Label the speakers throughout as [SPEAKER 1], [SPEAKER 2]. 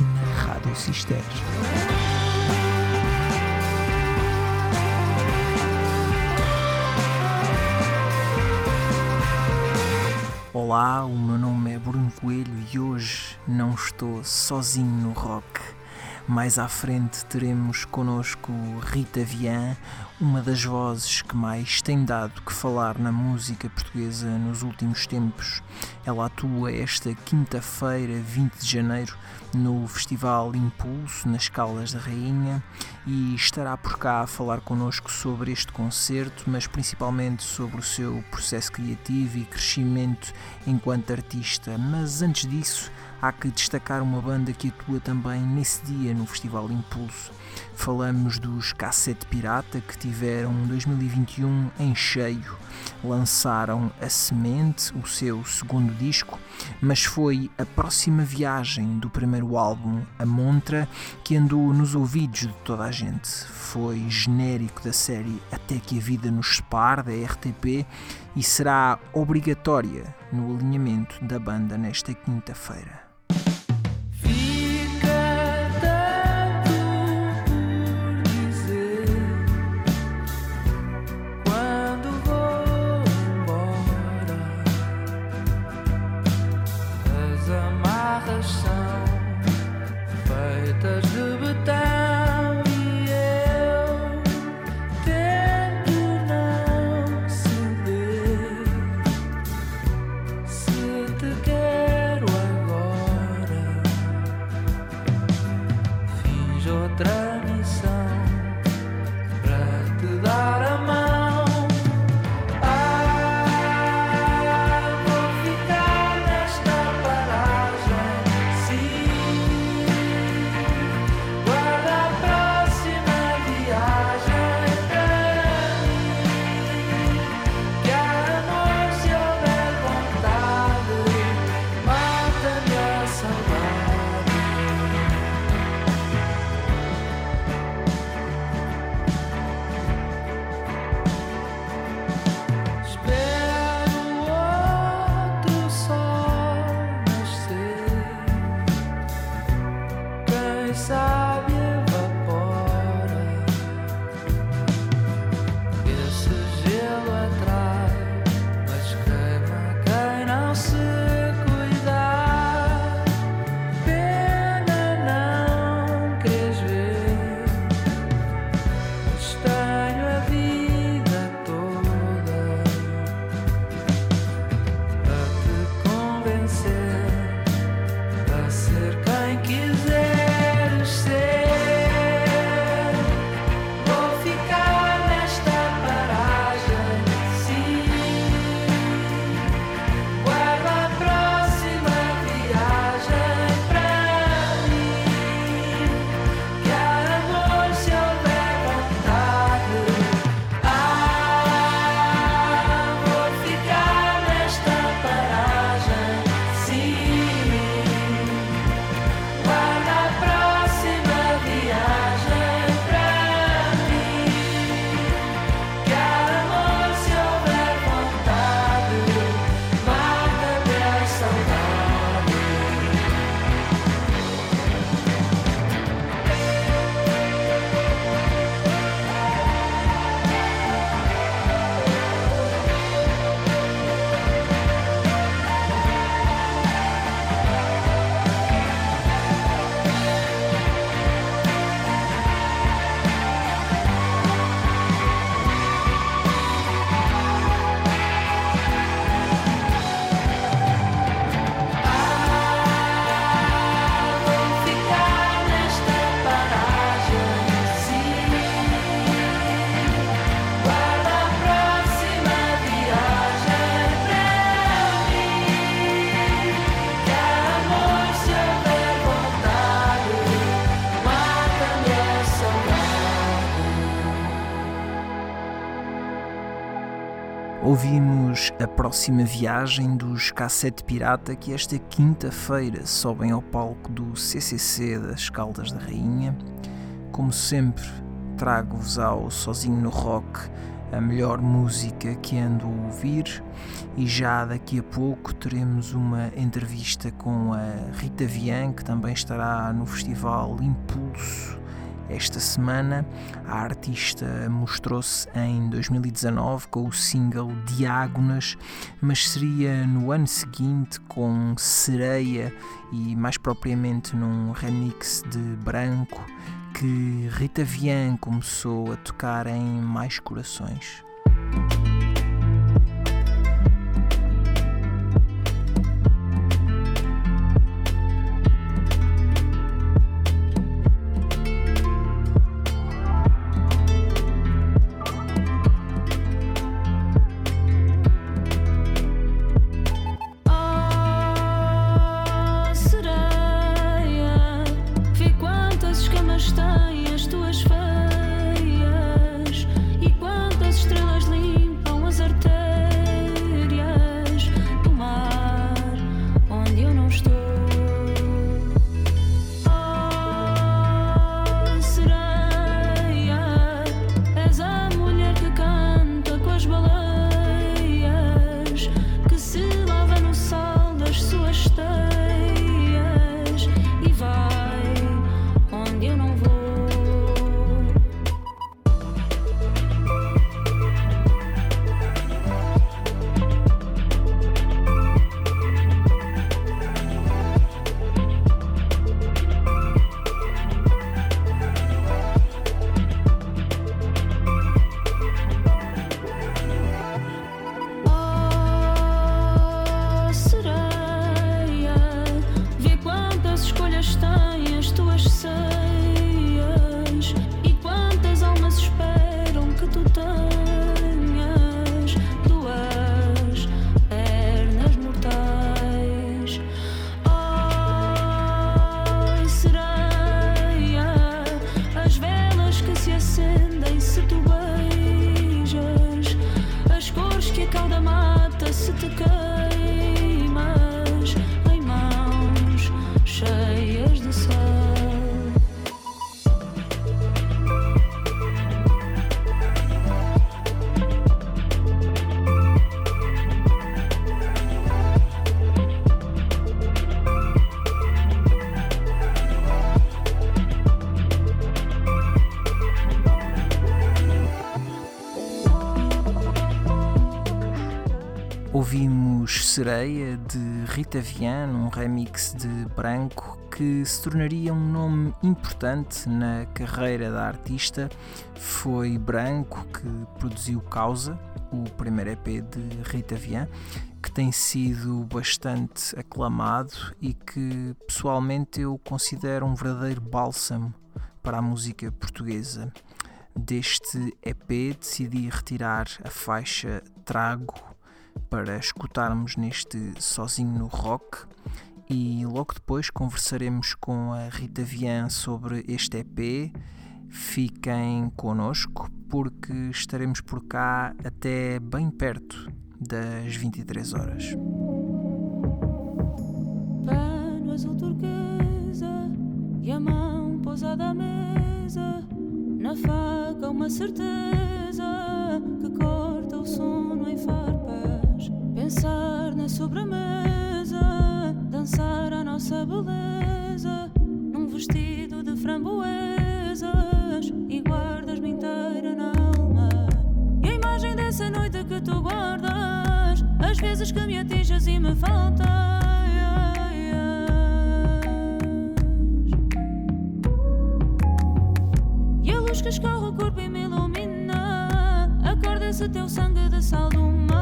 [SPEAKER 1] na Rádio Cister. Olá, o meu nome é Bruno Coelho e hoje não estou sozinho no rock. Mais à frente teremos connosco Rita Vian, uma das vozes que mais tem dado que falar na música portuguesa nos últimos tempos. Ela atua esta quinta-feira, 20 de janeiro, no Festival Impulso, nas Caldas da Rainha, e estará por cá a falar connosco sobre este concerto, mas principalmente sobre o seu processo criativo e crescimento enquanto artista. Mas antes disso, há que destacar uma banda que atua também nesse dia no Festival Impulso. Falamos dos Cassete Pirata que tiveram 2021 em cheio. Lançaram A Semente, o seu segundo disco, mas foi a próxima viagem do primeiro álbum, A Montra, que andou nos ouvidos de toda a gente. Foi genérico da série Até que a Vida nos Separe, da RTP, e será obrigatória no alinhamento da banda nesta quinta-feira. Próxima viagem dos Cassete Pirata que esta quinta-feira sobem ao palco do CCC das Caldas da Rainha. Como sempre, trago-vos ao Sozinho no Rock a melhor música que ando a ouvir e já daqui a pouco teremos uma entrevista com a Rita Vian, que também estará no Festival Impulso esta semana. A artista mostrou-se em 2019 com o single Diágonas, mas seria no ano seguinte com Sereia e mais propriamente num remix de Branco que Rita Vian começou a tocar em Mais Corações. not the city girl. Sereia de Rita Vian, um remix de Branco que se tornaria um nome importante na carreira da artista. Foi Branco que produziu Causa, o primeiro EP de Rita Vian, que tem sido bastante aclamado e que pessoalmente eu considero um verdadeiro bálsamo para a música portuguesa. Deste EP decidi retirar a faixa Trago para escutarmos neste Sozinho no Rock e logo depois conversaremos com a Rita Vian sobre este EP. Fiquem connosco porque estaremos por cá até bem perto das 23 horas.
[SPEAKER 2] Pano azul turquesa e a mão pousada à mesa, na faca uma certeza que corta o sono em farpas Pensar na sobremesa, dançar a nossa beleza, num vestido de framboesas e guardas-me inteira na alma. E a imagem dessa noite que tu guardas, às vezes que me atinges e me faltas. Luz que escorre o corpo e me ilumina, acorda esse teu sangue de sal do mar.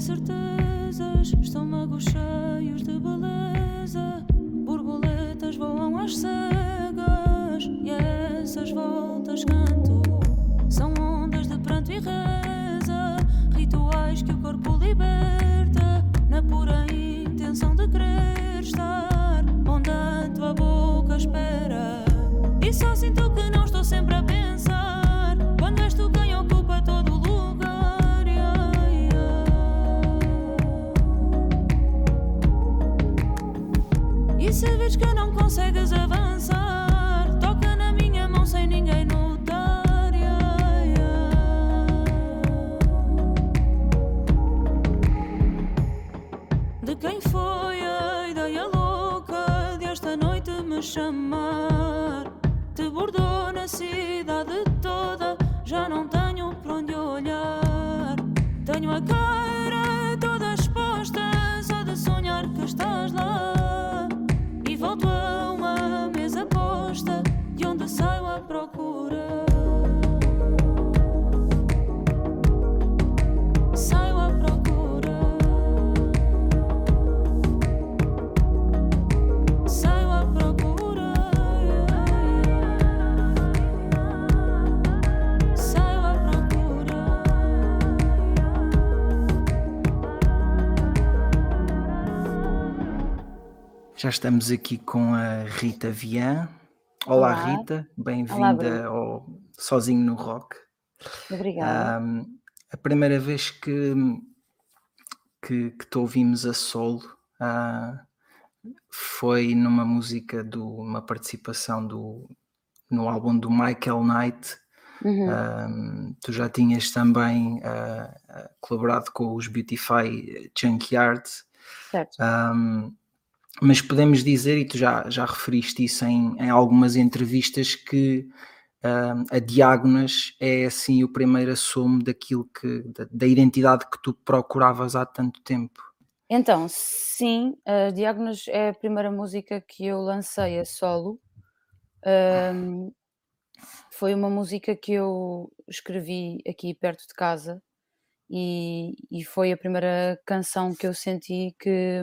[SPEAKER 2] Certezas, estômagos cheios de beleza. Borboletas voam às cegas e essas voltas canto. São ondas de pranto e reza, rituais que o corpo liberta, na pura intenção de querer estar onde a tua boca espera. E só sinto que não estou sempre a consegues avançar, toca na minha mão sem ninguém notar. yeah, yeah. De quem foi a ideia louca de esta noite me chamar? Te bordou na cidade toda, já não tenho por onde olhar. Tenho a cara toda exposta, só de sonhar que estás lá.
[SPEAKER 1] Já estamos aqui com a Rita Vian. Olá,
[SPEAKER 3] Olá.
[SPEAKER 1] Rita, bem-vinda ao Sozinho no Rock.
[SPEAKER 3] Obrigada.
[SPEAKER 1] Ahm, a primeira vez que, que, que te ouvimos a solo ah, foi numa música, do, uma participação do, no álbum do Michael Knight.
[SPEAKER 3] Uhum.
[SPEAKER 1] Tu já tinhas também ah, colaborado com os Beautify Junkyard.
[SPEAKER 3] Certo.
[SPEAKER 1] Ahm, mas podemos dizer, e tu já, já referiste isso em, em algumas entrevistas, que ahm, a Diágonas é assim o primeiro assumo daquilo que, da, da identidade que tu procuravas há tanto tempo.
[SPEAKER 3] Então, sim, a Diágonos é a primeira música que eu lancei a solo. Ahm, foi uma música que eu escrevi aqui perto de casa e, e foi a primeira canção que eu senti que,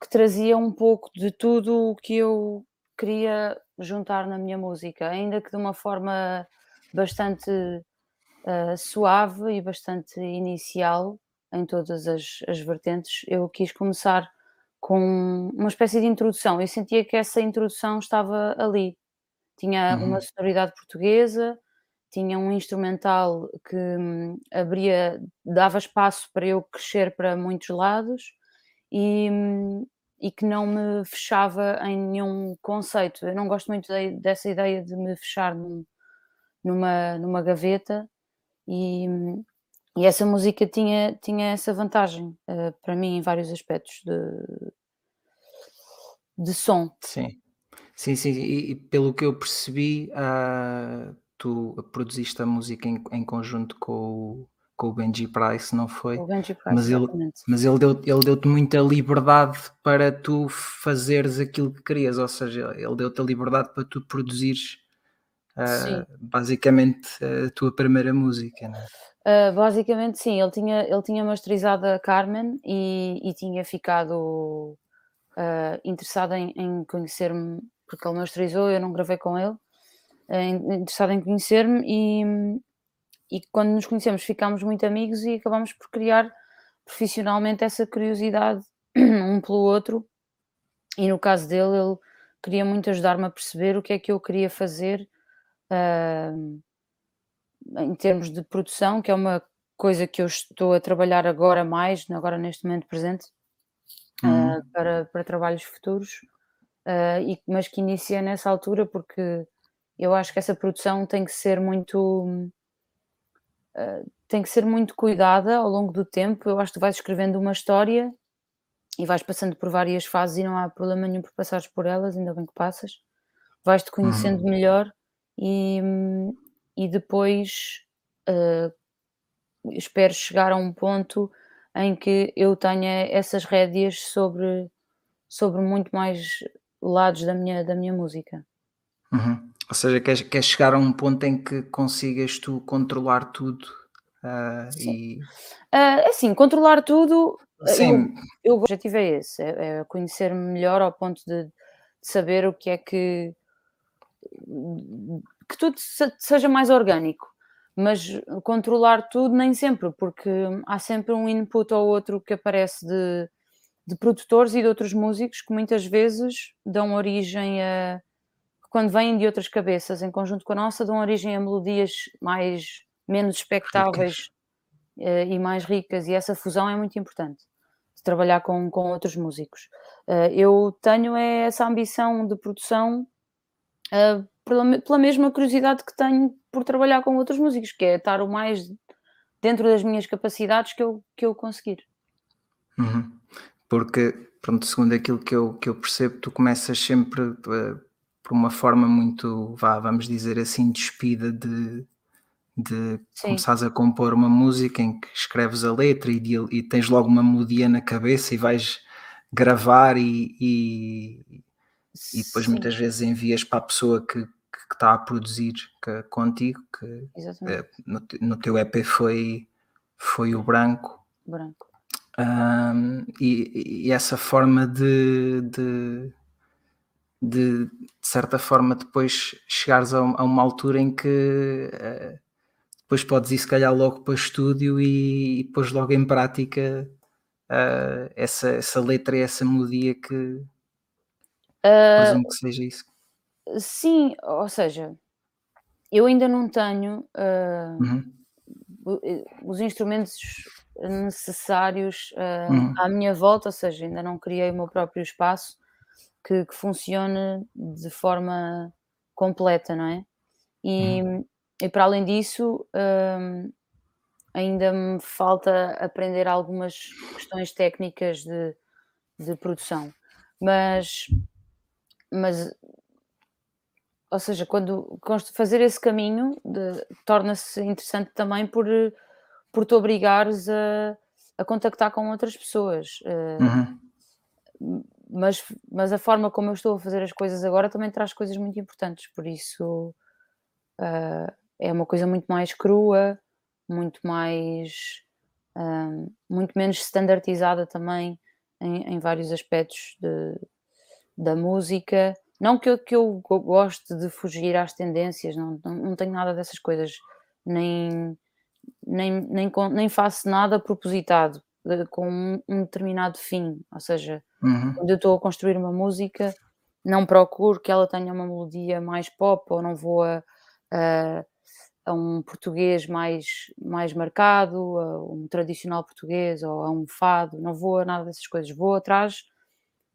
[SPEAKER 3] que trazia um pouco de tudo o que eu queria juntar na minha música, ainda que de uma forma bastante ah, suave e bastante inicial em todas as, as vertentes. Eu quis começar com uma espécie de introdução. Eu sentia que essa introdução estava ali. Tinha
[SPEAKER 1] Uhum.
[SPEAKER 3] uma sonoridade portuguesa, tinha um instrumental que hum, abria, dava espaço para eu crescer para muitos lados e, e que não me fechava em nenhum conceito. Eu não gosto muito de- dessa ideia de me fechar num- numa, numa gaveta e, e essa música tinha, tinha essa vantagem eh, para mim em vários aspectos de, de som.
[SPEAKER 1] Sim, sim, sim. E, e pelo que eu percebi, ah, tu produziste a música em, em conjunto com o, com o Benji Price, não foi?
[SPEAKER 3] O Benji Price,
[SPEAKER 1] Mas ele,
[SPEAKER 3] exatamente.
[SPEAKER 1] mas ele deu, ele deu-te muita liberdade para tu fazeres aquilo que querias, ou seja, ele deu-te a liberdade para tu produzires
[SPEAKER 3] Sim.
[SPEAKER 1] basicamente a tua primeira música, não é?
[SPEAKER 3] Uh, basicamente, sim, ele tinha, ele tinha masterizado a Carmen e, e tinha ficado uh, interessado em, em conhecer-me, porque ele masterizou, eu não gravei com ele, uh, in- interessado em conhecer-me e, e quando nos conhecemos ficámos muito amigos e acabámos por criar profissionalmente essa curiosidade um pelo outro e no caso dele ele queria muito ajudar-me a perceber o que é que eu queria fazer uh, em termos de produção, que é uma coisa que eu estou a trabalhar agora mais, agora neste momento presente,
[SPEAKER 1] Uhum.
[SPEAKER 3] uh, para, para trabalhos futuros, uh, e, mas que iniciei nessa altura porque eu acho que essa produção tem que ser muito uh, tem que ser muito cuidada ao longo do tempo. Eu acho que vais escrevendo uma história e vais passando por várias fases e não há problema nenhum por passares por elas, ainda bem que passas. Vais-te conhecendo
[SPEAKER 1] Uhum.
[SPEAKER 3] melhor e, e depois uh, espero chegar a um ponto em que eu tenha essas rédeas sobre, sobre muito mais lados da minha, da minha música.
[SPEAKER 1] Uhum. Ou seja, queres, queres chegar a um ponto em que consigas tu controlar tudo uh,
[SPEAKER 3] Sim.
[SPEAKER 1] e
[SPEAKER 3] Uh, assim, controlar tudo, eu,
[SPEAKER 1] sim,
[SPEAKER 3] eu, o objetivo é esse, é, é conhecer-me melhor ao ponto de, de saber o que é que que tudo se- seja mais orgânico, mas controlar tudo nem sempre, porque há sempre um input ou outro que aparece de, de produtores e de outros músicos que muitas vezes dão origem a quando vêm de outras cabeças em conjunto com a nossa, dão origem a melodias mais menos expectáveis
[SPEAKER 1] ricas.
[SPEAKER 3] eh, e mais ricas, e essa fusão é muito importante de trabalhar com, com outros músicos. Eh, eu tenho é essa ambição de produção eh, pela, pela mesma curiosidade que tenho por trabalhar com outros músicos, que é estar o mais dentro das minhas capacidades que eu, que eu conseguir.
[SPEAKER 1] Uhum. Porque, pronto, segundo aquilo que eu, que eu percebo, tu começas sempre uh, por uma forma muito, vá, vamos dizer assim, despida de, de
[SPEAKER 3] Sim,
[SPEAKER 1] começares a compor uma música em que escreves a letra e, e tens logo uma melodia na cabeça e vais gravar e, e, e depois
[SPEAKER 3] sim,
[SPEAKER 1] muitas vezes envias para a pessoa que, que está a produzir que- contigo, que eh, no, no teu EP foi, foi o branco.
[SPEAKER 3] branco.
[SPEAKER 1] Ahm, e, e essa forma de, de, de, de certa forma depois chegares a, a uma altura em que eh, depois podes ir se calhar logo para estúdio e, e pôs logo em prática ah, essa, essa letra e essa melodia que
[SPEAKER 3] Ah,
[SPEAKER 1] presumo que seja isso.
[SPEAKER 3] sim, ou seja, eu ainda não tenho
[SPEAKER 1] Uhum,
[SPEAKER 3] o- os instrumentos necessários
[SPEAKER 1] uhum,
[SPEAKER 3] à minha volta, ou seja, ainda não criei o meu próprio espaço que, que funcione de forma completa, não é? E,
[SPEAKER 1] uhum,
[SPEAKER 3] e para além disso, hum, ainda me falta aprender algumas questões técnicas de, de produção. Mas, mas, ou seja, quando fazer esse caminho torna-se interessante também por, por te obrigares a, a contactar com outras pessoas. eh,
[SPEAKER 1] uhum,
[SPEAKER 3] mas, mas a forma como eu estou a fazer as coisas agora também traz coisas muito importantes, por isso ah, é uma coisa muito mais crua, muito mais ah, muito menos standardizada também em, em vários aspectos de- da música. Não que eu, que eu go- goste de fugir às tendências, não, não, não tenho nada dessas coisas, nem, nem, nem, nem faço nada propositado eh, com um, um determinado fim, ou seja,
[SPEAKER 1] uhum,
[SPEAKER 3] quando eu estou a construir uma música, não procuro que ela tenha uma melodia mais pop ou não vou a, a- a um português mais, mais marcado, a um tradicional português ou a um fado, não vou a nada dessas coisas, vou atrás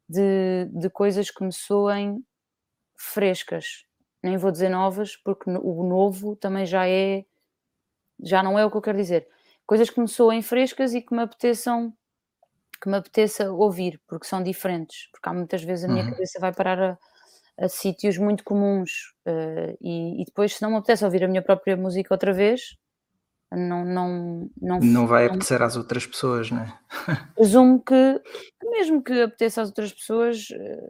[SPEAKER 3] de, de coisas que me soem frescas. Nem vou dizer novas, porque o novo também já é, já não é o que eu quero dizer. Coisas que me soem frescas e que me apeteçam que me apeteça ouvir, porque são diferentes, porque há muitas vezes a minha
[SPEAKER 1] uhum.
[SPEAKER 3] cabeça vai parar a, a sítios muito comuns eh, e, e depois se não me apetece ouvir a minha própria música outra vez, não, não, não,
[SPEAKER 1] Não vai
[SPEAKER 3] não-
[SPEAKER 1] apetecer às outras pessoas, não é?
[SPEAKER 3] presumo que, mesmo que apeteça às outras pessoas, eh,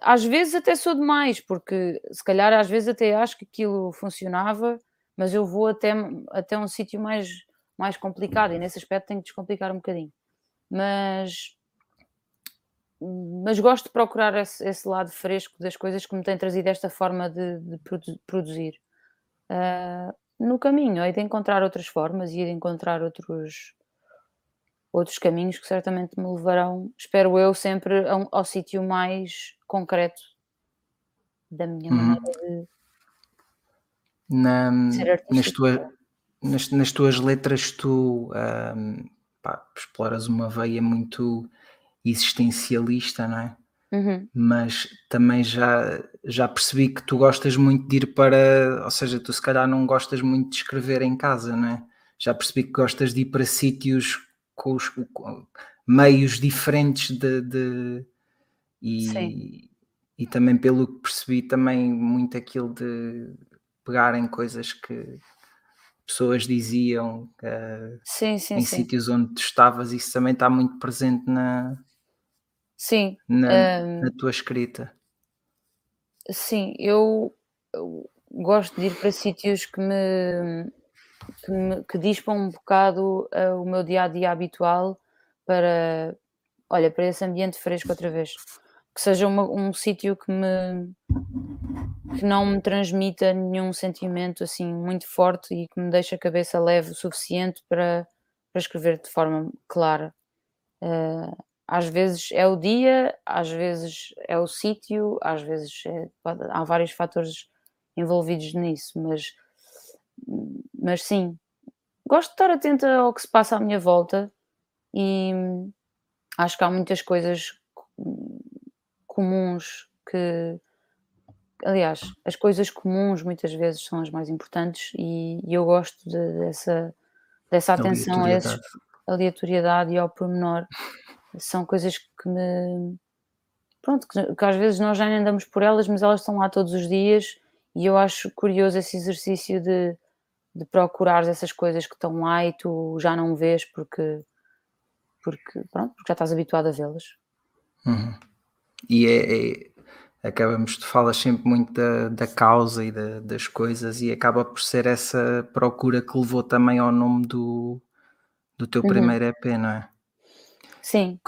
[SPEAKER 3] às vezes até sou demais, porque se calhar às vezes até acho que aquilo funcionava, mas eu vou até, até um sítio mais, mais complicado e nesse aspecto tenho que descomplicar um bocadinho. Mas mas gosto de procurar esse, esse lado fresco das coisas que me tem trazido esta forma de, de produ- produzir. Ah, no caminho, hei de encontrar outras formas e de encontrar outros, outros caminhos que certamente me levarão, espero eu, sempre um- ao sítio mais concreto da minha
[SPEAKER 1] Uhum.
[SPEAKER 3] maneira
[SPEAKER 1] Na,
[SPEAKER 3] de ser
[SPEAKER 1] nas,
[SPEAKER 3] artística.
[SPEAKER 1] Nas, nas tuas letras tu ahm, pá, exploras uma veia muito existencialista, não é?
[SPEAKER 3] Uhum.
[SPEAKER 1] Mas também já, já percebi que tu gostas muito de ir para, ou seja, tu se calhar não gostas muito de escrever em casa, não é? já percebi que gostas de ir para sítios com os com meios diferentes de, de e, e também pelo que percebi também muito aquilo de pegarem coisas que pessoas diziam uh,
[SPEAKER 3] sim, sim,
[SPEAKER 1] em
[SPEAKER 3] sim.
[SPEAKER 1] sítios onde tu estavas, isso também está muito presente na,
[SPEAKER 3] sim.
[SPEAKER 1] na, um, na tua escrita.
[SPEAKER 3] Sim, eu, eu, gosto de ir para sítios que me, que, me, que dispam um bocado uh, o meu dia a dia habitual para, olha, para esse ambiente fresco outra vez. Que seja uma, um sítio que me que não me transmita nenhum sentimento assim muito forte e que me deixe a cabeça leve o suficiente para, para escrever de forma clara. Uh, às vezes é o dia, às vezes é o sítio, às vezes é, há vários fatores envolvidos nisso, mas, mas sim, gosto de estar atenta ao que se passa à minha volta e acho que há muitas coisas comuns que aliás, as coisas comuns muitas vezes são as mais importantes e, e eu gosto de, dessa, dessa atenção a essa aleatoriedade e ao pormenor. São coisas que me. Pronto, que, que, às vezes nós já nem andamos por elas, mas elas estão lá todos os dias e eu acho curioso esse exercício de, de procurar essas coisas que estão lá e tu já não vês porque, porque, pronto, porque já estás habituado a vê-las.
[SPEAKER 1] Uhum. E é, é acabamos, tu falas sempre muito da, da causa e da, das coisas e acaba por ser essa procura que levou também ao nome do, do teu uhum. primeiro EP, não é?
[SPEAKER 3] Sim.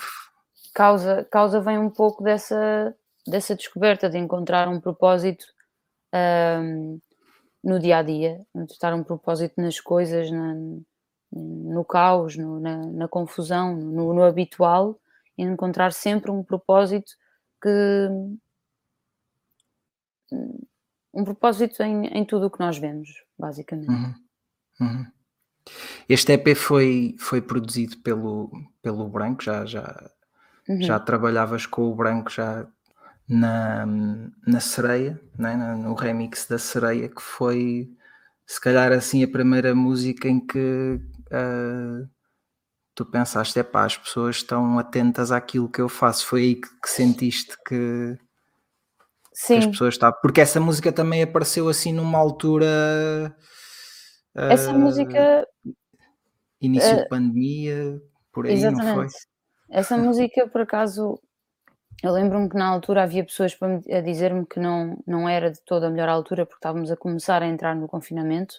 [SPEAKER 3] Causa, causa vem um pouco dessa, dessa descoberta de encontrar um propósito um, no dia a dia, de estar um propósito nas coisas, na, no caos, no, na, na, confusão, no, no habitual, e encontrar sempre um propósito que um propósito em, em tudo o que nós vemos, basicamente.
[SPEAKER 1] Uhum. Uhum. Este EP foi, foi produzido pelo, pelo Branco, já, já, uhum. já trabalhavas com o Branco já na, na Sereia, né? no remix da Sereia, que foi se calhar assim a primeira música em que uh, tu pensaste, é pá, as pessoas estão atentas àquilo que eu faço. Foi aí que, que sentiste que, Sim. as pessoas estavam. Porque essa música também apareceu assim numa altura.
[SPEAKER 3] Essa uh, música.
[SPEAKER 1] Início uh, de pandemia, por aí, exatamente. não foi?
[SPEAKER 3] Essa música, por acaso, eu lembro-me que na altura havia pessoas a dizer-me que não, não era de toda a melhor altura, porque estávamos a começar a entrar no confinamento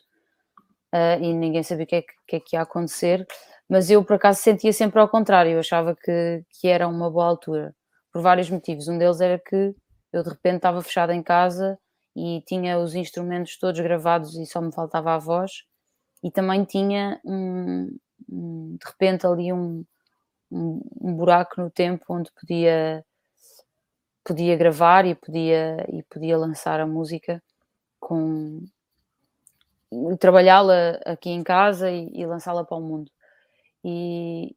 [SPEAKER 3] uh, e ninguém sabia o que é que, que, é que ia acontecer. Mas eu, por acaso, sentia sempre ao contrário, eu achava que, que era uma boa altura, por vários motivos. Um deles era que eu de repente estava fechada em casa e tinha os instrumentos todos gravados e só me faltava a voz. E também tinha um, um de repente ali um, um, buraco no tempo onde podia podia gravar e podia e podia lançar a música com trabalhá-la aqui em casa e, e lançá-la para o mundo. E,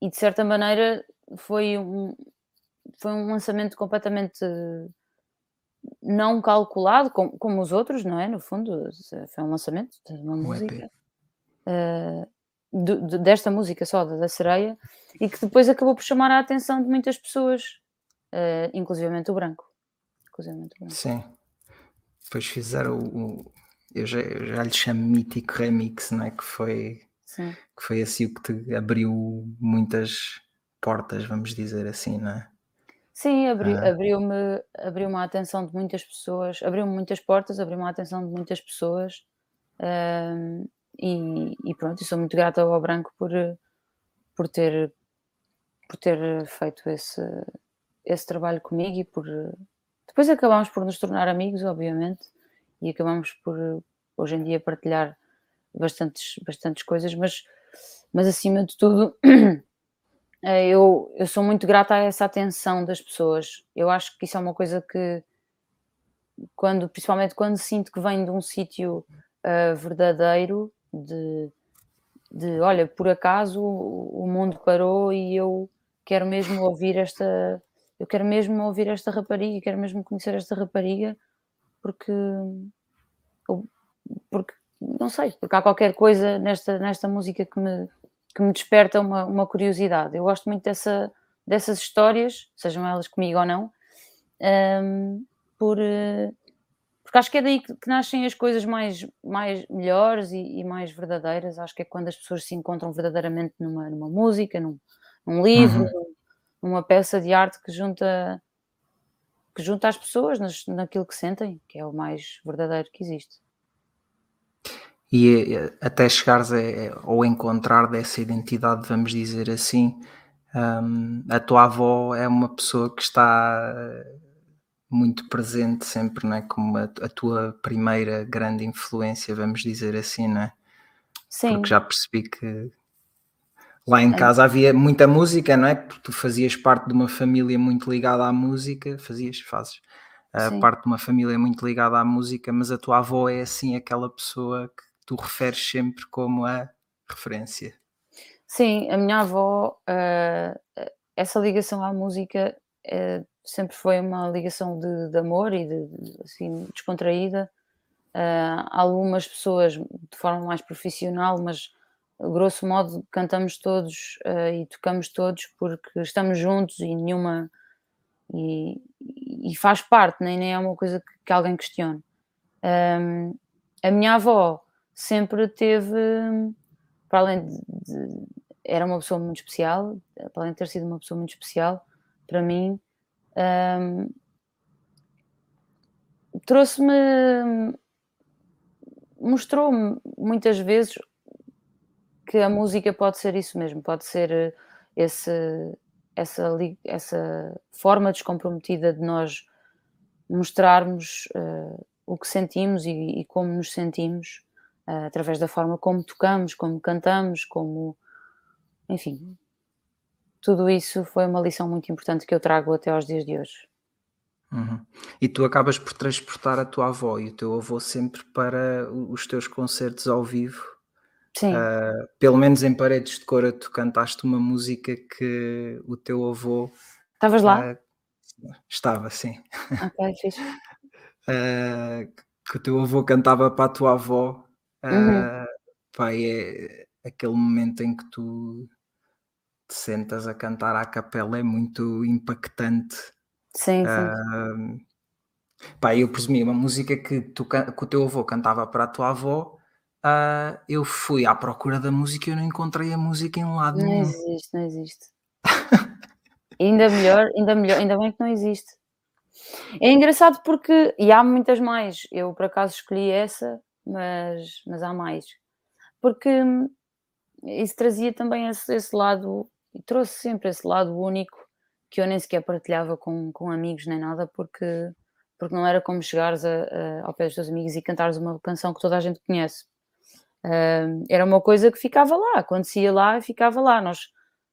[SPEAKER 3] e de certa maneira foi um, foi um lançamento completamente não calculado, como, como, os outros, não é? No fundo, foi um lançamento de uma um música. Uh, de, de, desta música só, da, da Sereia, e que depois acabou por chamar a atenção de muitas pessoas, uh, inclusivamente o branco. Inclusivamente o branco.
[SPEAKER 1] Sim. Depois fizeram o. o eu, já, eu já lhe chamo mítico remix, não é? Que foi, Sim. que foi assim o que te abriu muitas portas, vamos dizer assim, não é?
[SPEAKER 3] Sim, abri Ah. abriu-me abriu-me a atenção de muitas pessoas, abriu-me muitas portas, abriu-me a atenção de muitas pessoas, hum, e e pronto, e sou muito grata ao Branco por por ter por ter feito esse esse trabalho comigo e por depois acabámos por nos tornar amigos, obviamente, e acabamos por hoje em dia partilhar bastantes bastantes coisas, mas mas acima de tudo eu, eu sou muito grata a essa atenção das pessoas. Eu acho que isso é uma coisa que, quando, principalmente quando sinto que vem de um sítio uh, verdadeiro, de, de olha, por acaso o, o mundo parou e eu quero mesmo ouvir esta, eu quero mesmo ouvir esta rapariga, quero mesmo conhecer esta rapariga, porque, porque não sei, porque há qualquer coisa nesta, nesta música que me, que me desperta uma, uma curiosidade. Eu gosto muito dessa, dessas histórias, sejam elas comigo ou não, um, por, uh, porque acho que é daí que, que, nascem as coisas mais, mais melhores e, e, mais verdadeiras. Acho que é quando as pessoas se encontram verdadeiramente numa, numa música, num, num livro, uhum. numa peça de arte que junta que junta as pessoas nas, naquilo que sentem, que é o mais verdadeiro que existe.
[SPEAKER 1] E eh, até chegares a, ao encontrar dessa identidade, vamos dizer assim, um, a tua avó é uma pessoa que está eh, muito presente sempre, não é? Como a, a, tua primeira grande influência, vamos dizer assim, não é?
[SPEAKER 3] Sim.
[SPEAKER 1] Porque já percebi que lá em casa havia muita música, não é? Porque tu fazias parte de uma família muito ligada à música, fazias, fazes uh, parte de uma família muito ligada à música, mas a tua avó é assim aquela pessoa que tu referes sempre como a referência.
[SPEAKER 3] Sim, a minha avó, uh, essa ligação à música uh, sempre foi uma ligação de, de amor e de, de assim, descontraída. Uh, algumas pessoas de forma mais profissional, mas grosso modo cantamos todos e tocamos todos porque estamos juntos e nenhuma e, e faz parte, nem, nem é uma coisa que, que alguém questione. Um, a minha avó sempre teve, para além de, de, era uma pessoa muito especial, para além de ter sido uma pessoa muito especial para mim, um, trouxe-me, mostrou-me muitas vezes que a música pode ser isso mesmo, pode ser esse, essa, essa forma descomprometida de nós mostrarmos uh, o que sentimos e, e como nos sentimos através da forma como tocamos, como cantamos, como enfim, tudo isso foi uma lição muito importante que eu trago até aos dias de hoje.
[SPEAKER 1] Uhum. E tu acabas por transportar a tua avó e o teu avô sempre para os teus concertos ao vivo.
[SPEAKER 3] Sim. Uh,
[SPEAKER 1] pelo menos em Paredes de Cora, tu cantaste uma música que o teu avô.
[SPEAKER 3] Estavas lá? Uh,
[SPEAKER 1] estava, sim.
[SPEAKER 3] Ok, fixe.
[SPEAKER 1] uh, que o teu avô cantava para a tua avó. Uhum. Pai, é aquele momento em que tu te sentas a cantar à capela é muito impactante.
[SPEAKER 3] Sim, sim. Uh,
[SPEAKER 1] pá, eu presumi uma música que, tu, que o teu avô cantava para a tua avó. Uh, eu fui à procura da música e eu não encontrei a música em lado
[SPEAKER 3] não nenhum. Não existe, não existe. ainda melhor, ainda melhor, ainda bem que não existe. É engraçado porque, e há muitas mais, eu por acaso escolhi essa, mas, mas há mais. Porque hum, isso trazia também esse, esse lado e trouxe sempre esse lado único que eu nem sequer partilhava com, com amigos nem nada, porque, porque não era como chegares a, a, ao pé dos teus amigos e cantares uma canção que toda a gente conhece. Uh, era uma coisa que ficava lá, acontecia lá ficava lá. Nós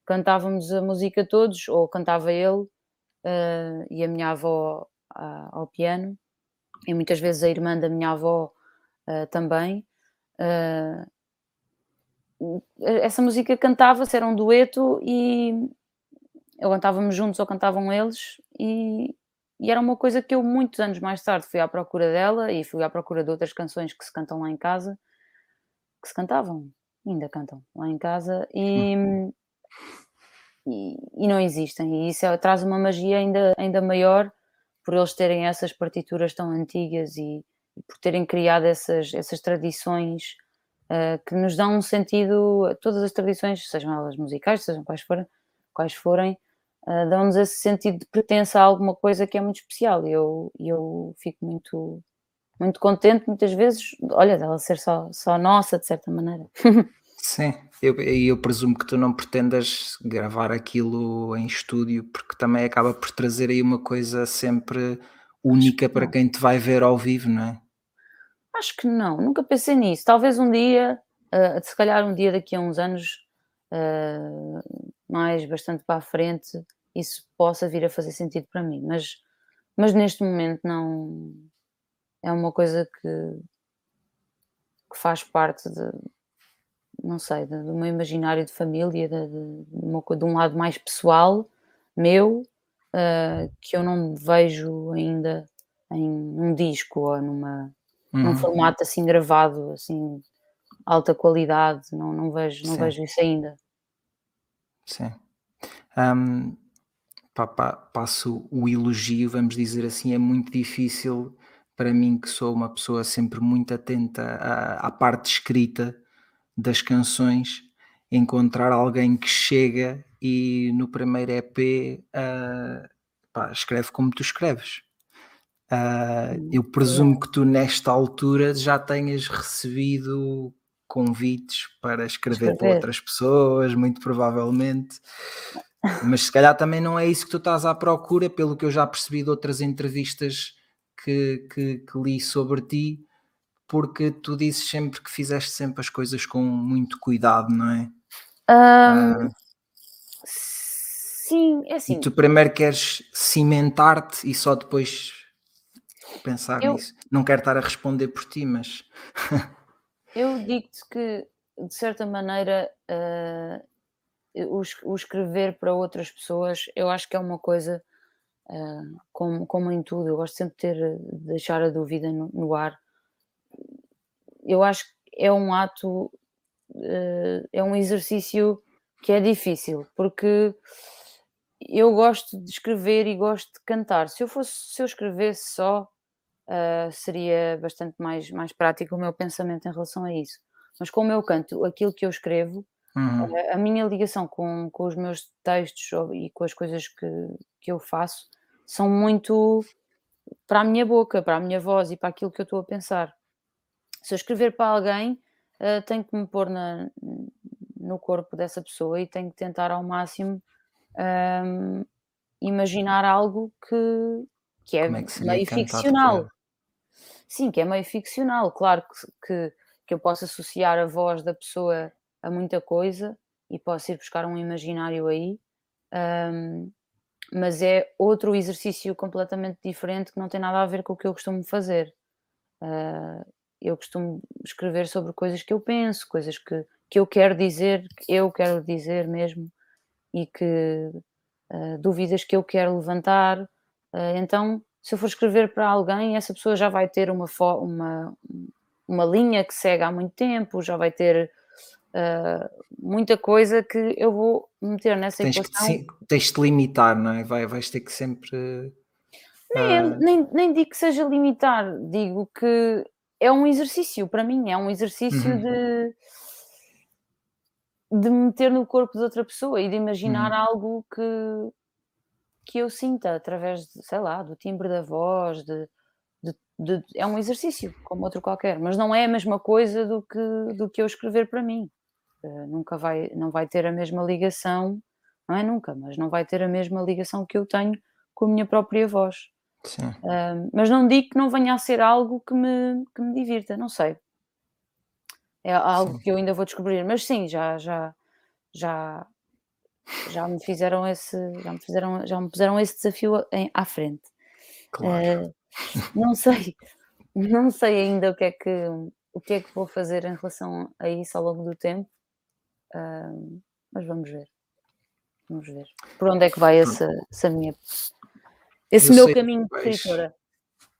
[SPEAKER 3] cantávamos a música todos, ou cantava ele uh, e a minha avó ao piano, e muitas vezes a irmã da minha avó ah, também. Uh, essa música cantava-se, era um dueto e ou cantávamos juntos ou cantavam eles e, e, era uma coisa que eu muitos anos mais tarde fui à procura dela e fui à procura de outras canções que se cantam lá em casa que se cantavam, ainda cantam lá em casa e, e, e, não existem e isso é, traz uma magia ainda, ainda maior por eles terem essas partituras tão antigas e por terem criado essas, essas tradições uh, que nos dão um sentido, todas as tradições, sejam elas musicais, sejam quais forem, quais forem uh, dão-nos esse sentido de pertença a alguma coisa que é muito especial e eu, eu fico muito, muito contente muitas vezes, olha, dela ser só, só nossa, de certa maneira.
[SPEAKER 1] Sim, eu, eu presumo que tu não pretendas gravar aquilo em estúdio, porque também acaba por trazer aí uma coisa sempre única para quem te vai ver ao vivo, não é?
[SPEAKER 3] Acho que não, nunca pensei nisso. Talvez um dia, uh, se calhar um dia daqui a uns anos, uh, mais bastante para a frente, isso possa vir a fazer sentido para mim. Mas, mas neste momento não é uma coisa que, que faz parte de, não sei, de, do meu imaginário de família, de, de, uma, de um lado mais pessoal meu, uh, que eu não vejo ainda em um disco ou numa num
[SPEAKER 1] Uhum.
[SPEAKER 3] formato assim gravado, assim, alta qualidade, não, não vejo, não
[SPEAKER 1] Sim.
[SPEAKER 3] vejo isso ainda.
[SPEAKER 1] Sim. Pá, pá, passo o elogio, vamos dizer assim, é muito difícil para mim, que sou uma pessoa sempre muito atenta à, à parte escrita das canções, encontrar alguém que chega e no primeiro EP ah, pá, escreve como tu escreves. Ah,
[SPEAKER 3] Hum,
[SPEAKER 1] eu presumo que tu, nesta altura, já tenhas recebido convites para escrever, para
[SPEAKER 3] Escrever.
[SPEAKER 1] outras pessoas, muito provavelmente. Mas se calhar também não é isso que tu estás à procura, pelo que eu já percebi de outras entrevistas que, que, que li sobre ti, porque tu dizes sempre que fizeste sempre as coisas com muito cuidado, não é?
[SPEAKER 3] Hum, sim, é
[SPEAKER 1] E
[SPEAKER 3] assim,
[SPEAKER 1] tu primeiro queres cimentar-te e só depois pensar
[SPEAKER 3] eu,
[SPEAKER 1] nisso. Não quero estar a responder por ti, mas
[SPEAKER 3] eu digo-te que, de certa maneira, eh, o, o escrever para outras pessoas, eu acho que é uma coisa, eh, como, como em tudo, eu gosto sempre de ter, de deixar a dúvida no, no ar. Eu acho que é um ato, eh, é um exercício que é difícil, porque eu gosto de escrever e gosto de cantar. Se eu fosse, se eu escrevesse só, ah, seria bastante mais, mais prático o meu pensamento em relação a isso. Mas como eu canto aquilo que eu escrevo,
[SPEAKER 1] Uhum.
[SPEAKER 3] a a minha ligação com, com os meus textos e com as coisas que, que eu faço são muito para a minha boca, para a minha voz e para aquilo que eu estou a pensar. Se eu escrever para alguém, ah, tenho que me pôr na- no corpo dessa pessoa e tenho que tentar ao máximo ahm, imaginar algo que, que é
[SPEAKER 1] é que
[SPEAKER 3] meio ficcional. Sim, que é meio ficcional. Claro que, que, que eu posso associar a voz da pessoa a muita coisa e posso ir buscar um imaginário aí, ahm, mas é outro exercício completamente diferente que não tem nada a ver com o que eu costumo fazer. Ah, eu costumo escrever sobre coisas que eu penso, coisas que, que eu quero dizer, que eu quero dizer mesmo, e que ah, dúvidas que eu quero levantar. Ah, então, se eu for escrever para alguém, essa pessoa já vai ter uma, uma, uma linha que segue há muito tempo, já vai ter ah, muita coisa que eu vou meter nessa
[SPEAKER 1] Tens que te,
[SPEAKER 3] equação.
[SPEAKER 1] tens de limitar, não é? Vai, vais ter que sempre.
[SPEAKER 3] Nem,
[SPEAKER 1] ah,
[SPEAKER 3] nem, nem digo que seja limitar, digo que é um exercício, para mim, é um exercício
[SPEAKER 1] Uhum.
[SPEAKER 3] de, de me meter no corpo de outra pessoa e de imaginar
[SPEAKER 1] Uhum.
[SPEAKER 3] algo que, que eu sinta através, de, sei lá, do timbre da voz, de, de- de- é um exercício, como outro qualquer, mas não é a mesma coisa do que, do que eu escrever para mim. Eh, nunca vai, não vai ter a mesma ligação, não é nunca, mas não vai ter a mesma ligação que eu tenho com a minha própria voz. Ahm, mas não digo que não venha a ser algo que me, que me divirta, não sei. É algo
[SPEAKER 1] Sim.
[SPEAKER 3] que eu ainda vou descobrir, mas sim, já, já, já, já me fizeram esse, já me fizeram, já me puseram esse desafio em- à frente.
[SPEAKER 1] Claro.
[SPEAKER 3] Eh, não sei, não sei ainda o que é que o que é que vou fazer em relação a isso ao longo do tempo, ahm, mas vamos ver, vamos ver por onde é que vai essa, essa minha, esse
[SPEAKER 1] Eu
[SPEAKER 3] meu caminho de escritora.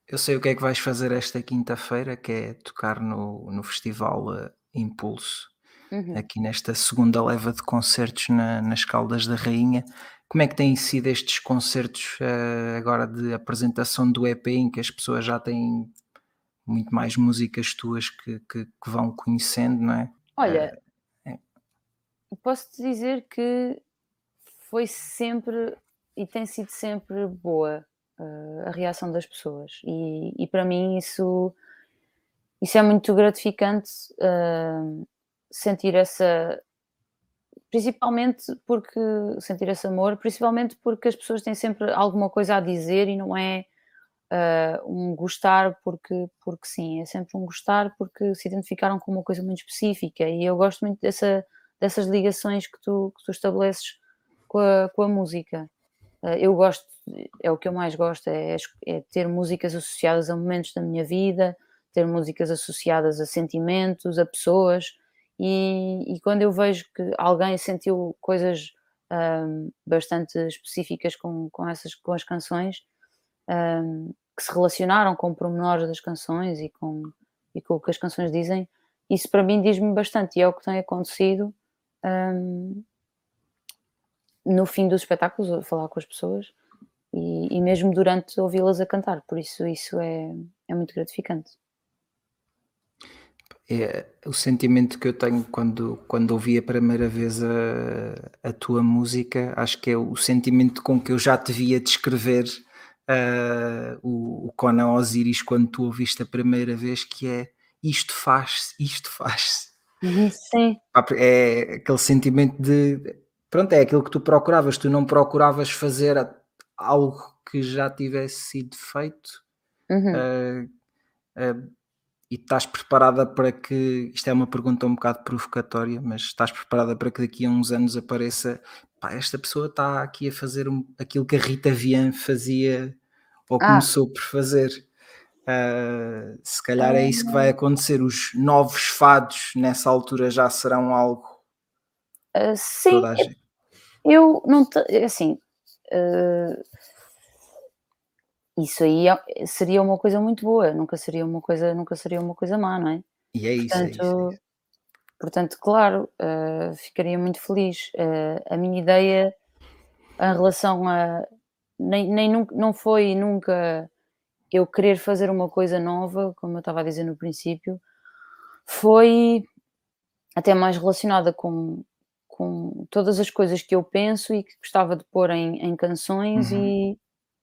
[SPEAKER 1] Eu sei o que é que vais fazer esta quinta-feira, que é tocar no, no Festival eh, Impulso,
[SPEAKER 3] Uhum.
[SPEAKER 1] aqui nesta segunda leva de concertos na- nas Caldas da Rainha. Como é que têm sido estes concertos eh, agora de apresentação do EP, em que as pessoas já têm muito mais músicas tuas que, que- que vão conhecendo, não é?
[SPEAKER 3] Olha,
[SPEAKER 1] é.
[SPEAKER 3] posso-te dizer que foi sempre e tem sido sempre boa eh, a reação das pessoas e, e para mim isso, isso é muito gratificante eh, sentir essa principalmente porque sentir esse amor, principalmente porque as pessoas têm sempre alguma coisa a dizer e não é ah, um gostar porque, porque sim, é sempre um gostar porque se identificaram com uma coisa muito específica e eu gosto muito dessa, dessas ligações que tu, que tu estabeleces com a, com a música. Ah, eu gosto, é o que eu mais gosto, é, es- é ter músicas associadas a momentos da minha vida, ter músicas associadas a sentimentos, a pessoas, e, e quando eu vejo que alguém sentiu coisas ahm, bastante específicas com, com, essas, com as canções, ahm, que se relacionaram com pormenores das canções e com, e com o que as canções dizem, isso para mim diz-me bastante e é o que tem acontecido um, no fim dos espetáculos, falar com as pessoas e, e mesmo durante ouvi-las a cantar, por isso isso é, é muito gratificante.
[SPEAKER 1] É o sentimento que eu tenho quando, quando ouvi a primeira vez a, a tua música, acho que é o sentimento com que eu já te via descrever uh, o, o Conan Osiris quando tu ouviste a primeira vez, que é isto faz-se, isto faz-se.
[SPEAKER 3] Uhum, sim.
[SPEAKER 1] É aquele sentimento de pronto, é aquilo que tu procuravas, tu não procuravas fazer algo que já tivesse sido feito.
[SPEAKER 3] Uhum.
[SPEAKER 1] Uh, uh, e estás preparada para que isto é uma pergunta um bocado provocatória, mas estás preparada para que daqui a uns anos apareça pá, esta pessoa está aqui a fazer um, aquilo que a Rita Vian fazia ou ah. começou por fazer. Uh, se calhar é isso que vai acontecer. Os novos fados nessa altura já serão algo.
[SPEAKER 3] Uh, sim, eu não te, assim. Uh, isso aí é, seria uma coisa muito boa, nunca seria uma coisa, nunca seria uma coisa má, não é?
[SPEAKER 1] E é isso, portanto, é isso, é isso.
[SPEAKER 3] Portanto, claro, uh, ficaria muito feliz. Uh, a minha ideia em relação a nem, nem nunca, não foi nunca eu querer fazer uma coisa nova, como eu estava a dizer no princípio, foi até mais relacionada com, com todas as coisas que eu penso e que gostava de pôr em, em canções uhum. e,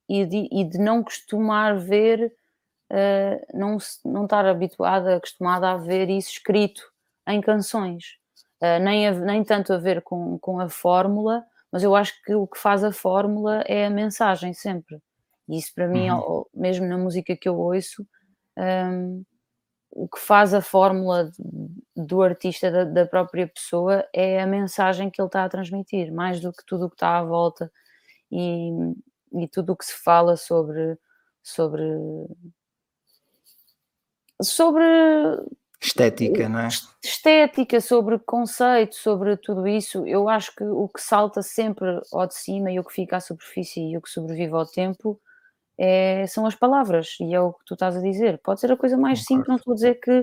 [SPEAKER 3] e de, e de não costumar ver, uh, não, não estar habituada, acostumada a ver isso escrito em canções. Uh, nem, a, nem tanto a ver com, com a fórmula, mas eu acho que o que faz a fórmula é a mensagem sempre. E isso para mim, uhum. mesmo na música que eu ouço, um, o que faz a fórmula do artista, da, da, própria pessoa, é a mensagem que ele está a transmitir, mais do que tudo o que está à volta. E, e tudo o que se fala sobre sobre sobre
[SPEAKER 1] estética, não é?
[SPEAKER 3] Estética, sobre conceito, sobre tudo isso. Eu acho que o que salta sempre ao de cima e o que fica à superfície e o que sobrevive ao tempo é, são as palavras, e é o que tu estás a dizer. Pode ser a coisa mais simples, não estou a dizer que,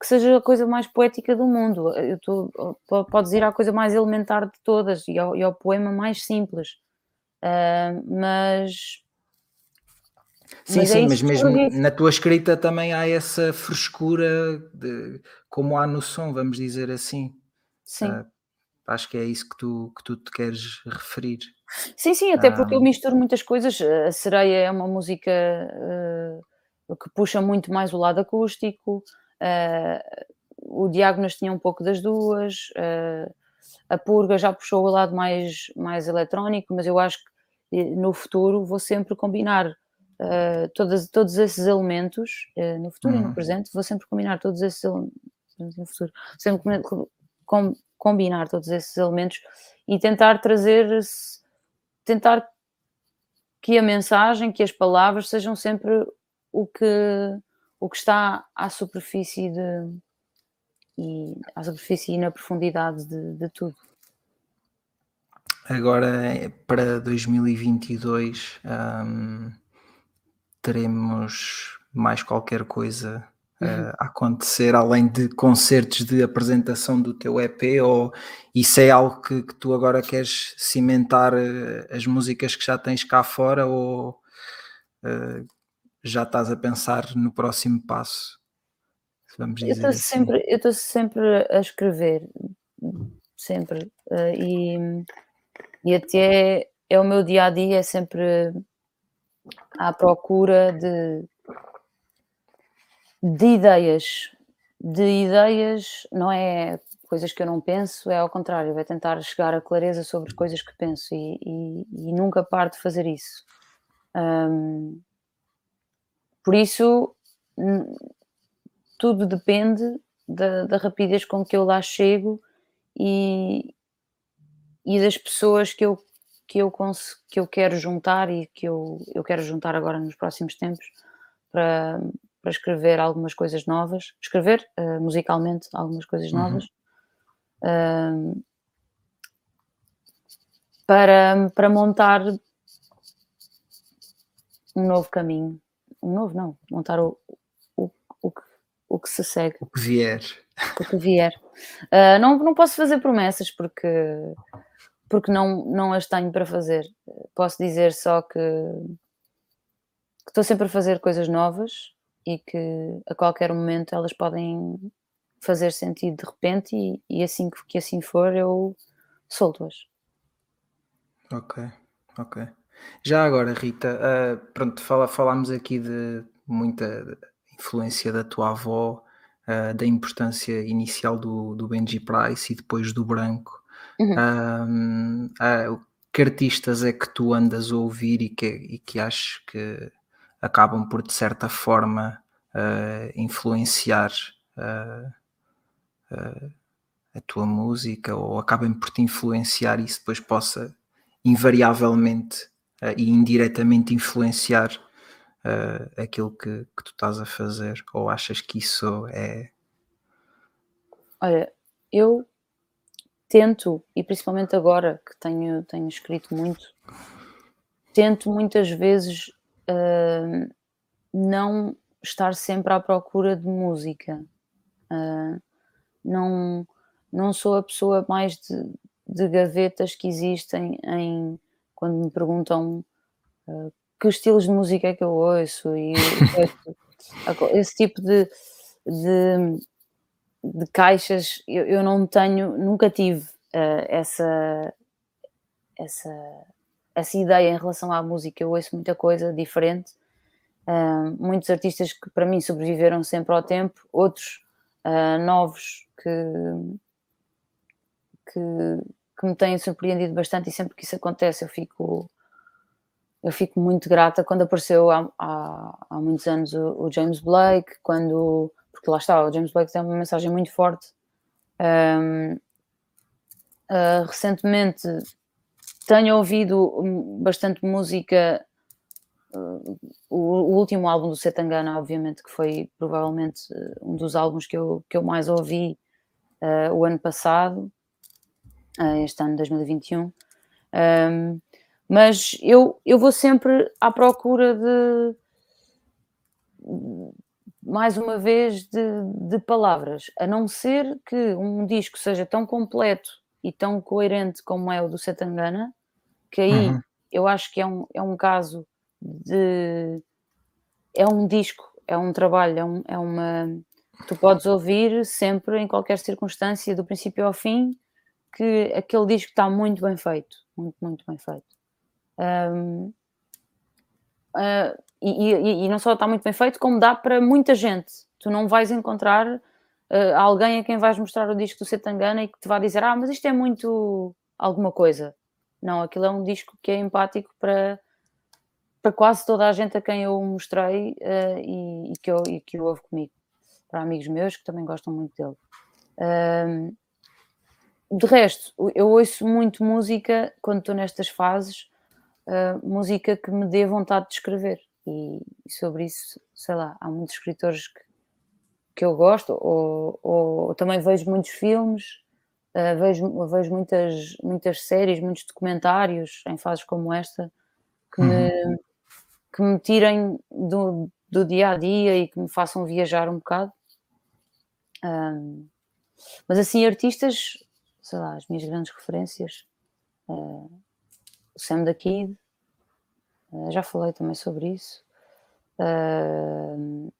[SPEAKER 3] que seja a coisa mais poética do mundo. Eu tô, podes ir à coisa mais elementar de todas e ao, e ao poema mais simples. Uh, mas.
[SPEAKER 1] Sim, mas sim, é mas mesmo na tua escrita também há essa frescura, de, como há no som, vamos dizer assim.
[SPEAKER 3] Sim. Uh,
[SPEAKER 1] acho que é isso que tu, que tu te queres referir.
[SPEAKER 3] Sim, sim, até porque eu misturo muitas coisas. A Sereia é uma música uh, que puxa muito mais o lado acústico, uh, o Diágonas tinha um pouco das duas, uh, a Purga já puxou o lado mais, mais eletrónico, mas eu acho que no futuro vou sempre combinar uh, todas, todos esses elementos, uh, no futuro uhum. e no presente, vou sempre combinar todos esses elementos, no futuro, sempre com, combinar todos esses elementos e tentar trazer, tentar que a mensagem, que as palavras sejam sempre o que, o que está à superfície de, e à superfície e na profundidade de, de tudo.
[SPEAKER 1] Agora para 2022 um, teremos mais qualquer coisa uh, a acontecer além de concertos de apresentação do teu EP ou isso é algo que, que tu agora queres cimentar uh, as músicas que já tens cá fora ou uh, já estás a pensar no próximo passo?
[SPEAKER 3] Vamos dizer eu estou assim. sempre eu estou sempre a escrever sempre uh, e, e até é o meu dia a dia é sempre à procura de de ideias de ideias não é coisas que eu não penso é ao contrário é tentar chegar a clareza sobre coisas que penso e, e, e nunca paro de fazer isso um, por isso tudo depende da, da, rapidez com que eu lá chego e, e das pessoas que eu, que, eu que eu quero juntar e que eu, eu quero juntar agora nos próximos tempos para, para escrever algumas coisas novas, escrever uh, musicalmente algumas coisas uhum. novas. Uhum. Uh, para, para montar um novo caminho. Um novo, não, montar o, o, que se segue.
[SPEAKER 1] O que vier.
[SPEAKER 3] O que vier. Uh, não, não posso fazer promessas porque, porque não, não as tenho para fazer. Posso dizer só que, que estou sempre a fazer coisas novas e que a qualquer momento elas podem fazer sentido de repente e, e assim que, que assim for eu solto-as.
[SPEAKER 1] Ok, ok. Já agora, Rita, uh, pronto, fala, falámos aqui de muita influência da tua avó, uh, da importância inicial do, do Benji Price e depois do branco. Uhum. Uh, que artistas é que tu andas a ouvir e que, e que achas que acabam por, de certa forma, influenciar a tua música ou acabem por te influenciar e isso depois possa invariavelmente uh, e indiretamente influenciar uh, aquilo que, que, tu estás a fazer? Ou achas que isso é.
[SPEAKER 3] Olha, eu tento, e principalmente agora que tenho, tenho escrito muito, tento muitas vezes uh, não estar sempre à procura de música. Uh, não, não sou a pessoa mais de, de gavetas que existem em quando me perguntam uh, que estilos de música é que eu ouço e esse tipo de, de, de caixas eu, eu, não tenho, nunca tive uh, essa, essa, essa ideia em relação à música. Eu ouço muita coisa diferente. Uh, muitos artistas que para mim sobreviveram sempre ao tempo, outros uh, novos que, que que me têm surpreendido bastante e sempre que isso acontece eu fico eu fico muito grata quando apareceu há, há, há muitos anos o, o, James Blake, quando porque lá está, o James Blake tem uma mensagem muito forte. Um, uh, ah, recentemente tenho ouvido bastante música. Uh, o, o, último álbum do Setangana, obviamente, que foi provavelmente um dos álbuns que eu, que eu mais ouvi uh, o ano passado este ano 2021. Um, mas eu, eu vou sempre à procura de, mais uma vez, de, de palavras, a não ser que um disco seja tão completo e tão coerente como é o do Setangana, que aí uhum. eu acho que é um, é um caso de. É um disco, é um trabalho, é, um, é uma. Tu podes ouvir sempre, em qualquer circunstância, do princípio ao fim, que aquele disco está muito bem feito, muito, muito bem feito. Um, uh, ah, e, e, e, não só está muito bem feito, como dá para muita gente. Tu não vais encontrar uh, alguém a quem vais mostrar o disco do Setangana e que te vai dizer: Ah, mas isto é muito alguma coisa. Não, aquilo é um disco que é empático para, para quase toda a gente a quem eu mostrei uh, e, e, que eu, e que eu ouve comigo. Para amigos meus que também gostam muito dele de resto, eu ouço muito música quando estou nestas fases, uh, música que me dê vontade de escrever. E, e, sobre isso, sei lá, há muitos escritores que, que eu gosto, ou, ou, também vejo muitos filmes, uh, vejo, vejo muitas, muitas séries, muitos documentários em fases como esta que, uhum. me, que me tirem do, do dia a dia e que me façam viajar um bocado. Um, mas assim, artistas, sei lá, as minhas grandes referências, uh, o Sam da Kid, uh, já falei também sobre isso. Uh,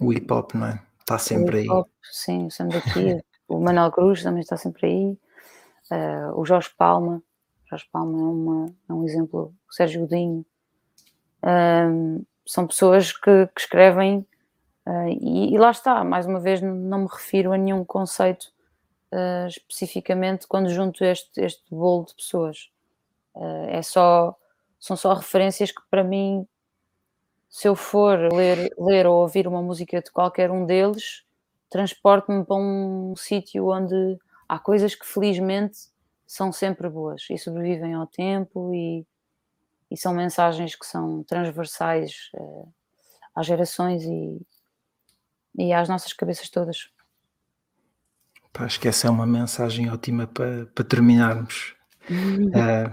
[SPEAKER 1] o hip hop, não é? Está sempre aí.
[SPEAKER 3] Sim, o Sam da Kid, o Manuel Cruz também está sempre aí. o Jorge Palma, Jorge Palma é, uma, é um exemplo, o Sérgio Godinho. são pessoas que, que escrevem e, e, lá está, mais uma vez, não me refiro a nenhum conceito uh, especificamente quando junto este, este bolo de pessoas. Uh, é só, são só referências que para mim, se eu for ler, ler ou ouvir uma música de qualquer um deles, transporte-me para um sítio onde há coisas que felizmente são sempre boas e sobrevivem ao tempo e, e são mensagens que são transversais uh, às gerações e, e às nossas cabeças todas.
[SPEAKER 1] Acho que essa é uma mensagem ótima para, para terminarmos. Uh,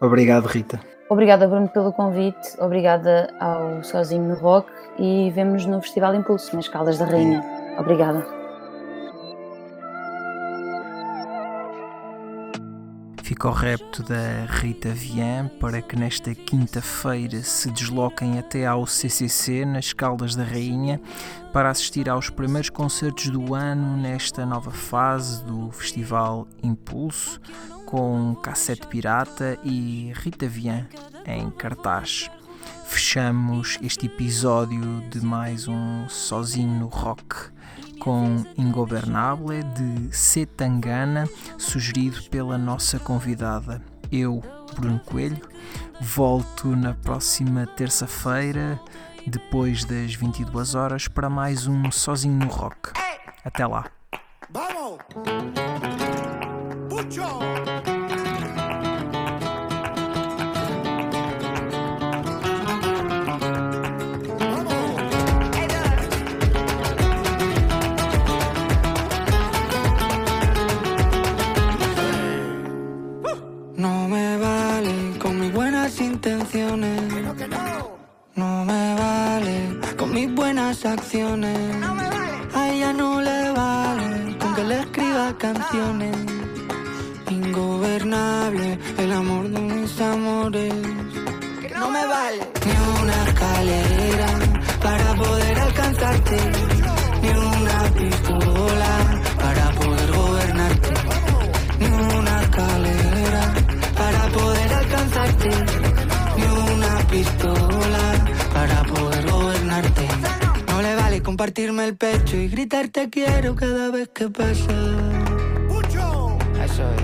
[SPEAKER 1] obrigado, Rita.
[SPEAKER 3] Obrigada, Bruno, pelo convite. Obrigada ao Sozinho no Rock e vemos no Festival Impulso, nas Caldas da Rainha. Obrigada.
[SPEAKER 4] Fica o repto da Rita Vian para que nesta quinta-feira se desloquem até ao CCC, nas Caldas da Rainha, para assistir aos primeiros concertos do ano nesta nova fase do Festival Impulso, com Cassete Pirata e Rita Vian em cartaz. Fechamos este episódio de mais um Sozinho no Rock com Ingobernable de Setangana, sugerido pela nossa convidada, eu, Bruno Coelho. Volto na próxima terça-feira, depois das 22 horas, para mais um Sozinho no Rock. Até lá. Vamos! Acciones. A ella no le vale con que le escriba canciones. Ingobernable el amor de mis amores. Que no me vale ni una escalera para poder alcanzarte. Compartirme el pecho y gritar te quiero cada vez que pasa. Eso es.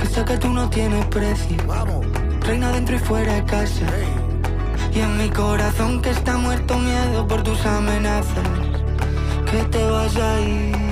[SPEAKER 4] Que sé que tú no tienes precio. Vamos. Reina dentro y fuera de casa. Y en mi corazón que está muerto miedo por tus amenazas. Que te vas a ir.